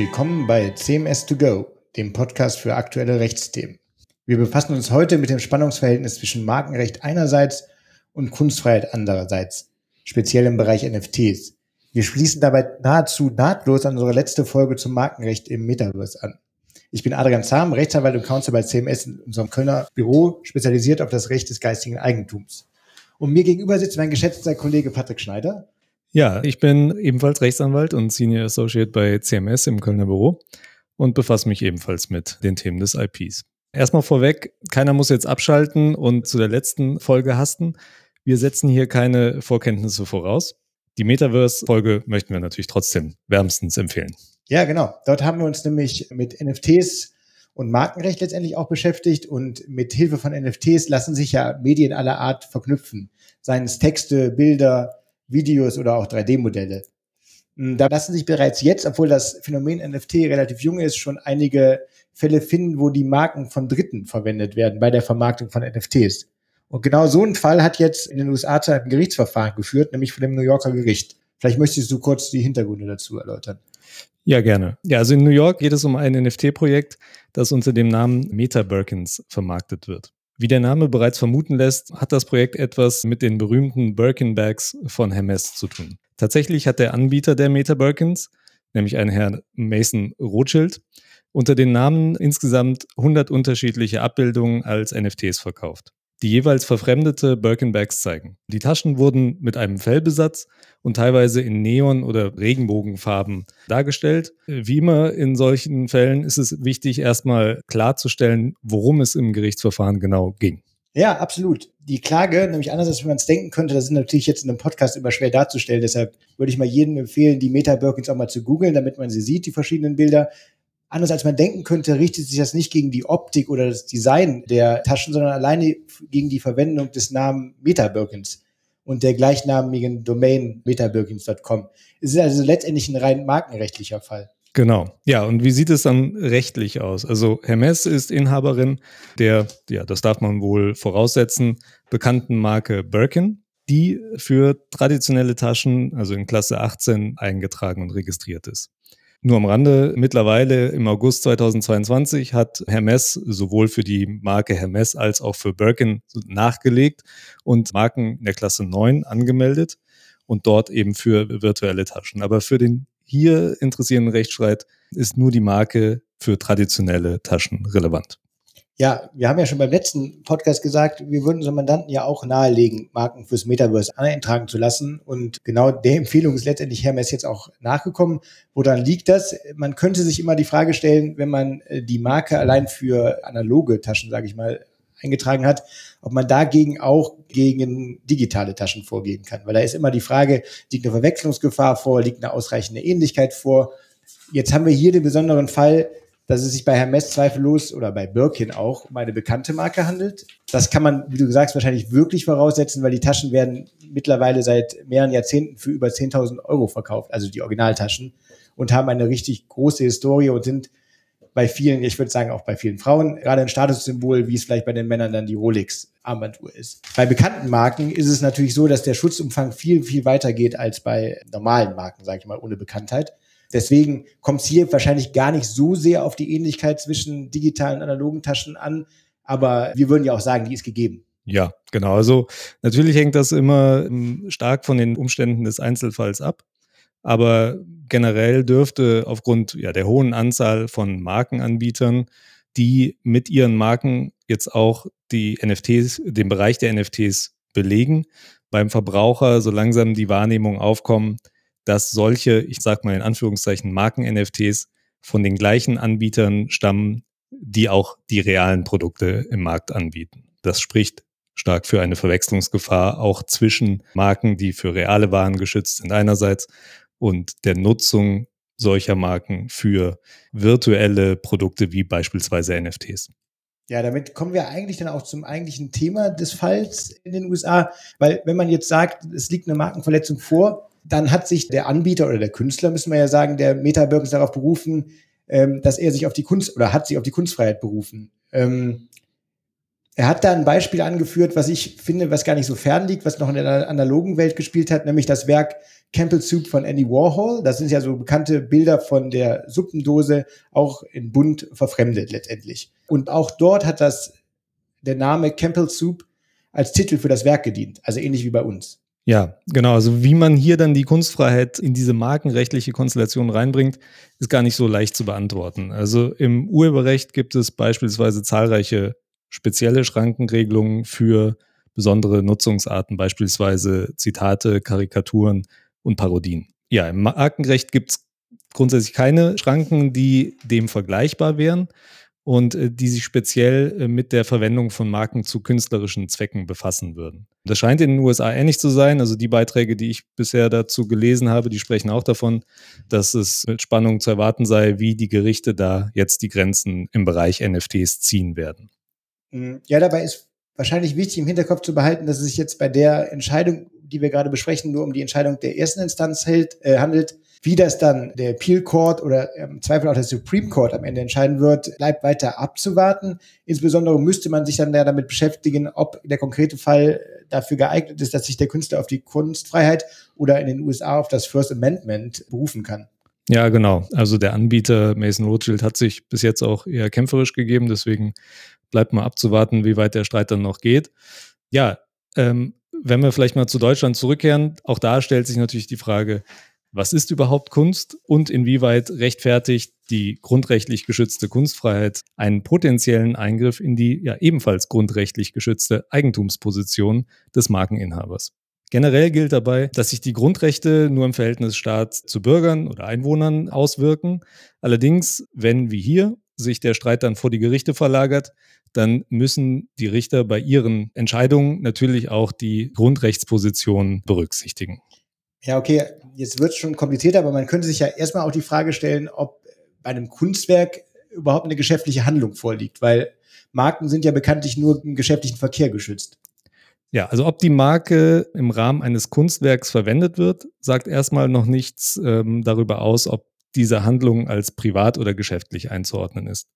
Willkommen bei CMS2Go, dem Podcast für aktuelle Rechtsthemen. Wir befassen uns heute mit dem Spannungsverhältnis zwischen Markenrecht einerseits und Kunstfreiheit andererseits, speziell im Bereich NFTs. Wir schließen dabei nahezu nahtlos an unsere letzte Folge zum Markenrecht im Metaverse an. Ich bin Adrian Zahm, Rechtsanwalt und Counsel bei CMS in unserem Kölner Büro, spezialisiert auf das Recht des geistigen Eigentums. Und mir gegenüber sitzt mein geschätzter Kollege Patrick Schneider. Ja, ich bin ebenfalls Rechtsanwalt und Senior Associate bei CMS im Kölner Büro und befasse mich ebenfalls mit den Themen des IPs. Erstmal vorweg, keiner muss jetzt abschalten und zu der letzten Folge hasten. Wir setzen hier keine Vorkenntnisse voraus. Die Metaverse-Folge möchten wir natürlich trotzdem wärmstens empfehlen. Ja, genau. Dort haben wir uns nämlich mit NFTs und Markenrecht letztendlich auch beschäftigt und mit Hilfe von NFTs lassen sich ja Medien aller Art verknüpfen. Seien es Texte, Bilder, Videos oder auch 3D-Modelle. Hm, da lassen sich bereits jetzt, obwohl das Phänomen NFT relativ jung ist, schon einige Fälle finden, wo die Marken von Dritten verwendet werden bei der Vermarktung von NFTs. Und genau so ein Fall hat jetzt in den USA zu einem Gerichtsverfahren geführt, nämlich von dem New Yorker Gericht. Vielleicht möchtest du kurz die Hintergründe dazu erläutern. Ja, gerne. Ja, also in New York geht es um ein NFT-Projekt, das unter dem Namen Meta Birkins vermarktet wird. Wie der Name bereits vermuten lässt, hat das Projekt etwas mit den berühmten Birkin Bags von Hermes zu tun. Tatsächlich hat der Anbieter der Meta Birkins, nämlich ein Herr Mason Rothschild, unter den Namen insgesamt 100 unterschiedliche Abbildungen als NFTs verkauft die jeweils verfremdete Birkenbags zeigen. Die Taschen wurden mit einem Fellbesatz und teilweise in Neon- oder Regenbogenfarben dargestellt. Wie immer in solchen Fällen ist es wichtig, erstmal klarzustellen, worum es im Gerichtsverfahren genau ging. Ja, absolut. Die Klage, nämlich anders als man es denken könnte, das ist natürlich jetzt in einem Podcast immer schwer darzustellen. Deshalb würde ich mal jedem empfehlen, die Meta-Birkins auch mal zu googeln, damit man sie sieht, die verschiedenen Bilder anders als man denken könnte, richtet sich das nicht gegen die Optik oder das Design der Taschen, sondern alleine gegen die Verwendung des Namen MetaBirkins und der gleichnamigen Domain metabirkins.com. Es ist also letztendlich ein rein markenrechtlicher Fall. Genau. Ja, und wie sieht es dann rechtlich aus? Also Hermes ist Inhaberin der, ja, das darf man wohl voraussetzen, bekannten Marke Birkin, die für traditionelle Taschen, also in Klasse 18, eingetragen und registriert ist. Nur am Rande, mittlerweile im August 2022 hat Hermes sowohl für die Marke Hermes als auch für Birkin nachgelegt und Marken in der Klasse 9 angemeldet und dort eben für virtuelle Taschen. Aber für den hier interessierenden Rechtsstreit ist nur die Marke für traditionelle Taschen relevant. Ja, wir haben ja schon beim letzten Podcast gesagt, wir würden unseren Mandanten ja auch nahelegen, Marken fürs Metaverse eintragen zu lassen. Und genau der Empfehlung ist letztendlich Hermes jetzt auch nachgekommen. Woran liegt das? Man könnte sich immer die Frage stellen, wenn man äh, die Marke allein für analoge Taschen, sage ich mal, eingetragen hat, ob man dagegen auch gegen digitale Taschen vorgehen kann. Weil da ist immer die Frage, liegt eine Verwechslungsgefahr vor, liegt eine ausreichende Ähnlichkeit vor. Jetzt haben wir hier den besonderen Fall, dass es sich bei Hermes zweifellos oder bei Birkin auch um eine bekannte Marke handelt. Das kann man, wie du sagst, wahrscheinlich wirklich voraussetzen, weil die Taschen werden mittlerweile seit mehreren Jahrzehnten für über 10.000 Euro verkauft, also die Originaltaschen, und haben eine richtig große Historie und sind bei vielen, ich würde sagen auch bei vielen Frauen, gerade ein Statussymbol, wie es vielleicht bei den Männern dann die Rolex-Armbanduhr ist. Bei bekannten Marken ist es natürlich so, dass der Schutzumfang viel, viel weiter geht als bei normalen Marken, sage ich mal, ohne Bekanntheit. Deswegen kommt es hier wahrscheinlich gar nicht so sehr auf die Ähnlichkeit zwischen digitalen und analogen Taschen an. Aber wir würden ja auch sagen, die ist gegeben. Ja, genau. Also natürlich hängt das immer ähm, stark von den Umständen des Einzelfalls ab. Aber generell dürfte aufgrund ja, der hohen Anzahl von Markenanbietern, die mit ihren Marken jetzt auch die NFTs, den Bereich der NFTs belegen, beim Verbraucher so langsam die Wahrnehmung aufkommen, dass solche, ich sag mal in Anführungszeichen, Marken-NFTs von den gleichen Anbietern stammen, die auch die realen Produkte im Markt anbieten. Das spricht stark für eine Verwechslungsgefahr auch zwischen Marken, die für reale Waren geschützt sind einerseits und der Nutzung solcher Marken für virtuelle Produkte wie beispielsweise NFTs. Ja, damit kommen wir eigentlich dann auch zum eigentlichen Thema des Falls in den USA, weil wenn man jetzt sagt, es liegt eine Markenverletzung vor, dann hat sich der Anbieter oder der Künstler, müssen wir ja sagen, der Meta-Birkens darauf berufen, ähm, dass er sich auf die Kunst oder hat sich auf die Kunstfreiheit berufen. Ähm, er hat da ein Beispiel angeführt, was ich finde, was gar nicht so fern liegt, was noch in der analogen Welt gespielt hat, nämlich das Werk Campbell Soup von Andy Warhol. Das sind ja so bekannte Bilder von der Suppendose, auch in bunt verfremdet letztendlich. Und auch dort hat das der Name Campbell Soup als Titel für das Werk gedient, also ähnlich wie bei uns. Ja, genau. Also wie man hier dann die Kunstfreiheit in diese markenrechtliche Konstellation reinbringt, ist gar nicht so leicht zu beantworten. Also im Urheberrecht gibt es beispielsweise zahlreiche spezielle Schrankenregelungen für besondere Nutzungsarten, beispielsweise Zitate, Karikaturen und Parodien. Ja, im Markenrecht gibt es grundsätzlich keine Schranken, die dem vergleichbar wären und äh, die sich speziell äh, mit der Verwendung von Marken zu künstlerischen Zwecken befassen würden. Das scheint in den USA ähnlich zu sein. Also die Beiträge, die ich bisher dazu gelesen habe, die sprechen auch davon, dass es mit Spannung zu erwarten sei, wie die Gerichte da jetzt die Grenzen im Bereich NFTs ziehen werden. Mhm. Ja, dabei ist wahrscheinlich wichtig im Hinterkopf zu behalten, dass es sich jetzt bei der Entscheidung, die wir gerade besprechen, nur um die Entscheidung der ersten Instanz hält, äh, handelt wie das dann der Appeal Court oder im Zweifel auch der Supreme Court am Ende entscheiden wird, bleibt weiter abzuwarten. Insbesondere müsste man sich dann ja damit beschäftigen, ob der konkrete Fall dafür geeignet ist, dass sich der Künstler auf die Kunstfreiheit oder in den USA auf das First Amendment berufen kann. Ja, genau. Also der Anbieter Mason Rothschild hat sich bis jetzt auch eher kämpferisch gegeben, deswegen bleibt mal abzuwarten, wie weit der Streit dann noch geht. Ja, ähm, wenn wir vielleicht mal zu Deutschland zurückkehren, auch da stellt sich natürlich die Frage, was ist überhaupt Kunst und inwieweit rechtfertigt die grundrechtlich geschützte Kunstfreiheit einen potenziellen Eingriff in die ja ebenfalls grundrechtlich geschützte Eigentumsposition des Markeninhabers. Generell gilt dabei, dass sich die Grundrechte nur im Verhältnis Staat zu Bürgern oder Einwohnern auswirken. Allerdings, wenn wie hier sich der Streit dann vor die Gerichte verlagert, dann müssen die Richter bei ihren Entscheidungen natürlich auch die Grundrechtsposition berücksichtigen. Ja, okay, jetzt wird es schon komplizierter, aber man könnte sich ja erstmal auch die Frage stellen, ob bei einem Kunstwerk überhaupt eine geschäftliche Handlung vorliegt, weil Marken sind ja bekanntlich nur im geschäftlichen Verkehr geschützt. Ja, also ob die Marke im Rahmen eines Kunstwerks verwendet wird, sagt erstmal noch nichts ähm, darüber aus, ob diese Handlung als privat oder geschäftlich einzuordnen ist.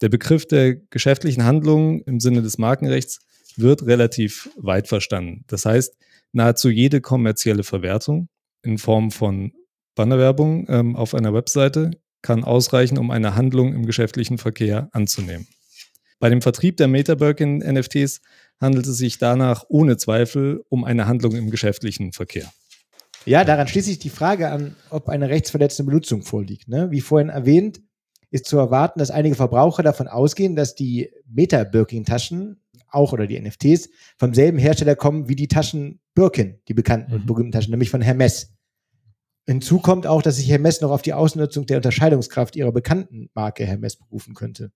Der Begriff der geschäftlichen Handlung im Sinne des Markenrechts wird relativ weit verstanden. Das heißt, nahezu jede kommerzielle Verwertung in Form von Bannerwerbung ähm, auf einer Webseite kann ausreichen, um eine Handlung im geschäftlichen Verkehr anzunehmen. Bei dem Vertrieb der Meta Birkin NFTs handelt es sich danach ohne Zweifel um eine Handlung im geschäftlichen Verkehr. Ja, daran schließt sich die Frage an, ob eine rechtsverletzende Benutzung vorliegt. Ne? Wie vorhin erwähnt, ist zu erwarten, dass einige Verbraucher davon ausgehen, dass die Meta Birkin Taschen auch oder die NFTs vom selben Hersteller kommen wie die Taschen Birkin, die bekannten und mhm. berühmten Taschen, nämlich von Hermes. Hinzu kommt auch, dass sich Hermes noch auf die Ausnutzung der Unterscheidungskraft ihrer bekannten Marke Hermes berufen könnte.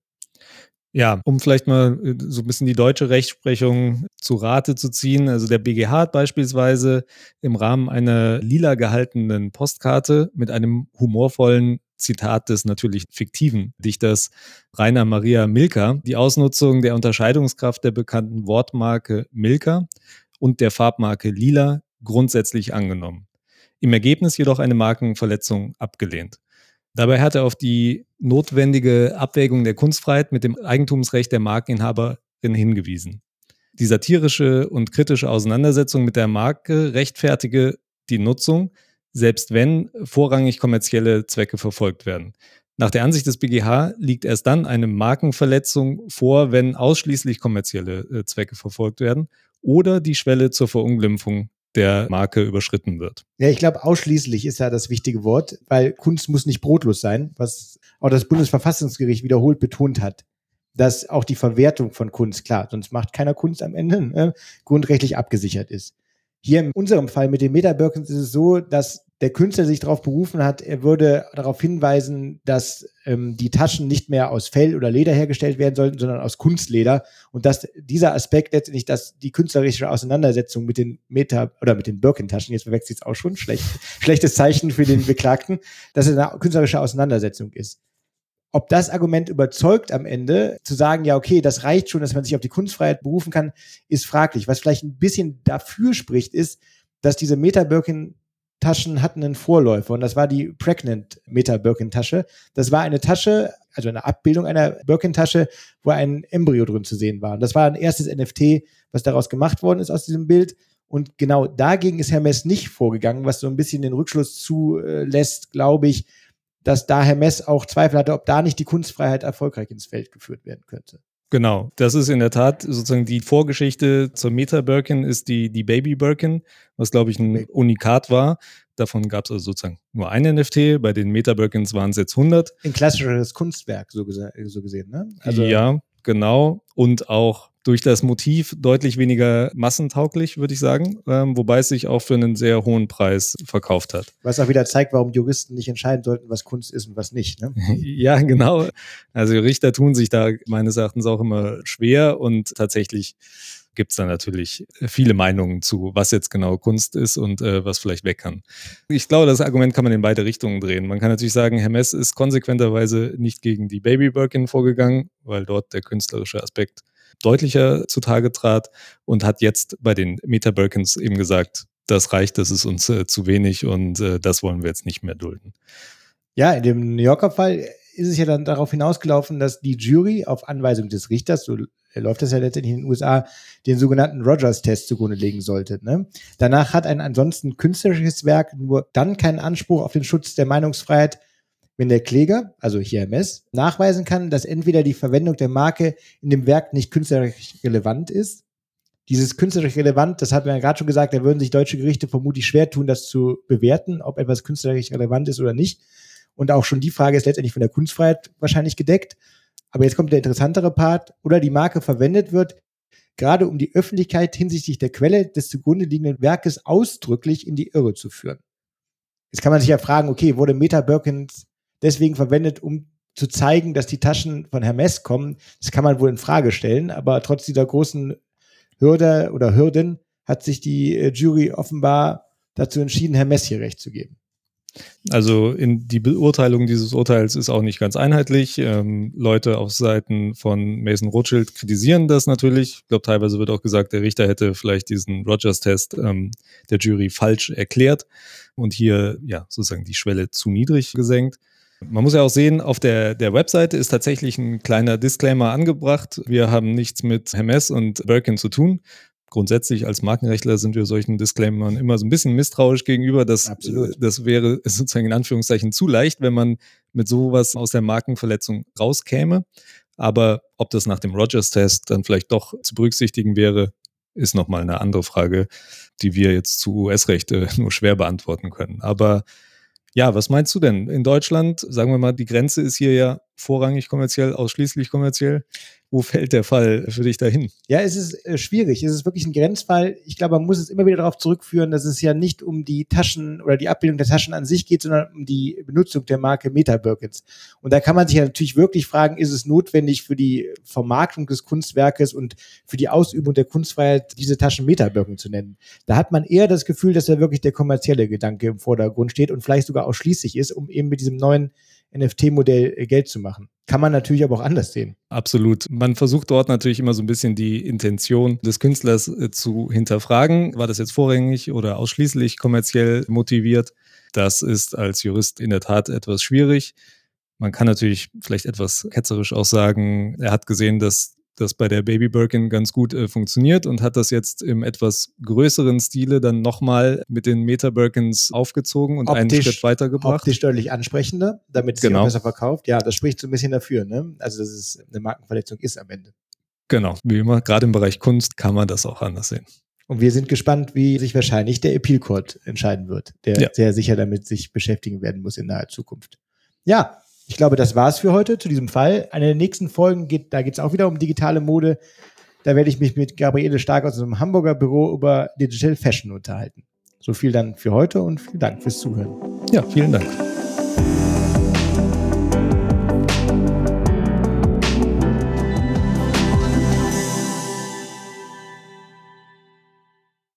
Ja, um vielleicht mal äh, so ein bisschen die deutsche Rechtsprechung zu Rate zu ziehen. Also der BGH hat beispielsweise im Rahmen einer lila gehaltenen Postkarte mit einem humorvollen Zitat des natürlich fiktiven Dichters Rainer Maria Milka die Ausnutzung der Unterscheidungskraft der bekannten Wortmarke Milka und der Farbmarke Lila grundsätzlich angenommen. Im Ergebnis jedoch eine Markenverletzung abgelehnt. Dabei hat er auf die notwendige Abwägung der Kunstfreiheit mit dem Eigentumsrecht der Markeninhaberin hingewiesen. Die satirische und kritische Auseinandersetzung mit der Marke rechtfertige die Nutzung, selbst wenn vorrangig kommerzielle Zwecke verfolgt werden. Nach der Ansicht des BGH liegt erst dann eine Markenverletzung vor, wenn ausschließlich kommerzielle äh, Zwecke verfolgt werden oder die Schwelle zur Verunglimpfung der Marke überschritten wird. Ja, ich glaube, ausschließlich ist ja das wichtige Wort, weil Kunst muss nicht brotlos sein, was auch das Bundesverfassungsgericht wiederholt betont hat, dass auch die Verwertung von Kunst, klar, sonst macht keiner Kunst am Ende, ne, grundrechtlich abgesichert ist. Hier in unserem Fall mit den Meta-Birkens ist es so, dass der Künstler sich darauf berufen hat, er würde darauf hinweisen, dass ähm, die Taschen nicht mehr aus Fell oder Leder hergestellt werden sollten, sondern aus Kunstleder. Und dass dieser Aspekt letztendlich, dass die künstlerische Auseinandersetzung mit den Meta- oder mit den Birkin-Taschen, jetzt verwechselt es auch schon, schlecht, schlechtes Zeichen für den Beklagten, dass es eine künstlerische Auseinandersetzung ist. Ob das Argument überzeugt am Ende, zu sagen, ja, okay, das reicht schon, dass man sich auf die Kunstfreiheit berufen kann, ist fraglich. Was vielleicht ein bisschen dafür spricht, ist, dass diese Meta-Birkin Taschen hatten einen Vorläufer und das war die Pregnant Meta Birkin Tasche. Das war eine Tasche, also eine Abbildung einer Birkin Tasche, wo ein Embryo drin zu sehen war. Und das war ein erstes NFT, was daraus gemacht worden ist aus diesem Bild. Und genau dagegen ist Hermes nicht vorgegangen, was so ein bisschen den Rückschluss zulässt, glaube ich, dass da Hermes auch Zweifel hatte, ob da nicht die Kunstfreiheit erfolgreich ins Feld geführt werden könnte. Genau, das ist in der Tat sozusagen die Vorgeschichte zur Meta Birkin ist die, die Baby Birkin, was glaube ich ein Unikat war. Davon gab es also sozusagen nur ein NFT, bei den Meta Birkins waren es jetzt 100. Ein klassisches Kunstwerk, so, so gesehen, ne? Also ja, genau. Und auch durch das Motiv deutlich weniger massentauglich, würde ich sagen, ähm, wobei es sich auch für einen sehr hohen Preis verkauft hat. Was auch wieder zeigt, warum Juristen nicht entscheiden sollten, was Kunst ist und was nicht. Ne? ja, genau. Also Richter tun sich da meines Erachtens auch immer schwer und tatsächlich gibt es da natürlich viele Meinungen zu, was jetzt genau Kunst ist und äh, was vielleicht weg kann. Ich glaube, das Argument kann man in beide Richtungen drehen. Man kann natürlich sagen, Hermes ist konsequenterweise nicht gegen die Baby Birkin vorgegangen, weil dort der künstlerische Aspekt deutlicher zutage trat und hat jetzt bei den Meta Birkins eben gesagt, das reicht, das ist uns äh, zu wenig und äh, das wollen wir jetzt nicht mehr dulden. Ja, in dem New Yorker Fall ist es ja dann darauf hinausgelaufen, dass die Jury auf Anweisung des Richters, so läuft das ja letztendlich in den USA, den sogenannten Rogers-Test zugrunde legen sollte. Ne? Danach hat ein ansonsten künstlerisches Werk nur dann keinen Anspruch auf den Schutz der Meinungsfreiheit, wenn der Kläger, also hier MS, nachweisen kann, dass entweder die Verwendung der Marke in dem Werk nicht künstlerisch relevant ist. Dieses künstlerisch relevant, das hat man ja gerade schon gesagt, da würden sich deutsche Gerichte vermutlich schwer tun, das zu bewerten, ob etwas künstlerisch relevant ist oder nicht. Und auch schon die Frage ist letztendlich von der Kunstfreiheit wahrscheinlich gedeckt. Aber jetzt kommt der interessantere Part, oder die Marke verwendet wird, gerade um die Öffentlichkeit hinsichtlich der Quelle des zugrunde liegenden Werkes ausdrücklich in die Irre zu führen. Jetzt kann man sich ja fragen, okay, wurde Meta Birkins deswegen verwendet, um zu zeigen, dass die Taschen von Hermes kommen. Das kann man wohl in Frage stellen, aber trotz dieser großen Hürde oder Hürden hat sich die äh, Jury offenbar dazu entschieden, Hermes hier recht zu geben. Also in die Beurteilung dieses Urteils ist auch nicht ganz einheitlich. Ähm, Leute auf Seiten von Mason Rothschild kritisieren das natürlich. Ich glaube, teilweise wird auch gesagt, der Richter hätte vielleicht diesen Rogers-Test ähm, der Jury falsch erklärt und hier ja sozusagen die Schwelle zu niedrig gesenkt. Man muss ja auch sehen, auf der, der Webseite ist tatsächlich ein kleiner Disclaimer angebracht. Wir haben nichts mit Hermes und Birkin zu tun. Grundsätzlich als Markenrechtler sind wir solchen Disclaimern immer so ein bisschen misstrauisch gegenüber. Das, Absolut. das wäre sozusagen in Anführungszeichen zu leicht, wenn man mit sowas aus der Markenverletzung rauskäme. Aber ob das nach dem Rogers-Test dann vielleicht doch zu berücksichtigen wäre, ist nochmal eine andere Frage, die wir jetzt zu US-Recht nur schwer beantworten können. Aber ja, was meinst du denn? In Deutschland, sagen wir mal, die Grenze ist hier ja vorrangig kommerziell, ausschließlich kommerziell. Wo fällt der Fall für dich dahin? Ja, es ist äh, schwierig. Es ist wirklich ein Grenzfall. Ich glaube, man muss es immer wieder darauf zurückführen, dass es ja nicht um die Taschen oder die Abbildung der Taschen an sich geht, sondern um die Benutzung der Marke Meta Birkins. Und da kann man sich ja natürlich wirklich fragen, ist es notwendig für die Vermarktung des Kunstwerkes und für die Ausübung der Kunstfreiheit, diese Taschen Meta Birkin zu nennen? Da hat man eher das Gefühl, dass da wirklich der kommerzielle Gedanke im Vordergrund steht und vielleicht sogar ausschließlich ist, um eben mit diesem neuen NFT-Modell äh, Geld zu machen. Kann man natürlich aber auch anders sehen. Absolut. Man versucht dort natürlich immer so ein bisschen die Intention des Künstlers äh, zu hinterfragen. War das jetzt vorrangig oder ausschließlich kommerziell motiviert? Das ist als Jurist in der Tat etwas schwierig. Man kann natürlich vielleicht etwas ketzerisch auch sagen, er hat gesehen, dass das bei der Baby Birkin ganz gut äh, funktioniert und hat das jetzt im etwas größeren Stile dann nochmal mit den Meta Birkins aufgezogen und optisch, einen Schritt weitergebracht. Optisch deutlich ansprechender, damit es genau. sich besser verkauft. Ja, das spricht so ein bisschen dafür, ne? Also, dass es eine Markenverletzung ist am Ende. Genau, wie immer, gerade im Bereich Kunst kann man das auch anders sehen. Und wir sind gespannt, wie sich wahrscheinlich der Appeal Court entscheiden wird, der ja. sehr sicher damit sich beschäftigen werden muss in naher Zukunft. Ja, ich glaube, das war's für heute zu diesem Fall. Eine der nächsten Folgen geht, da geht es auch wieder um digitale Mode. Da werde ich mich mit Gabriele Stark aus unserem Hamburger Büro über Digital Fashion unterhalten. So viel dann für heute und vielen Dank fürs Zuhören. Ja, vielen Dank.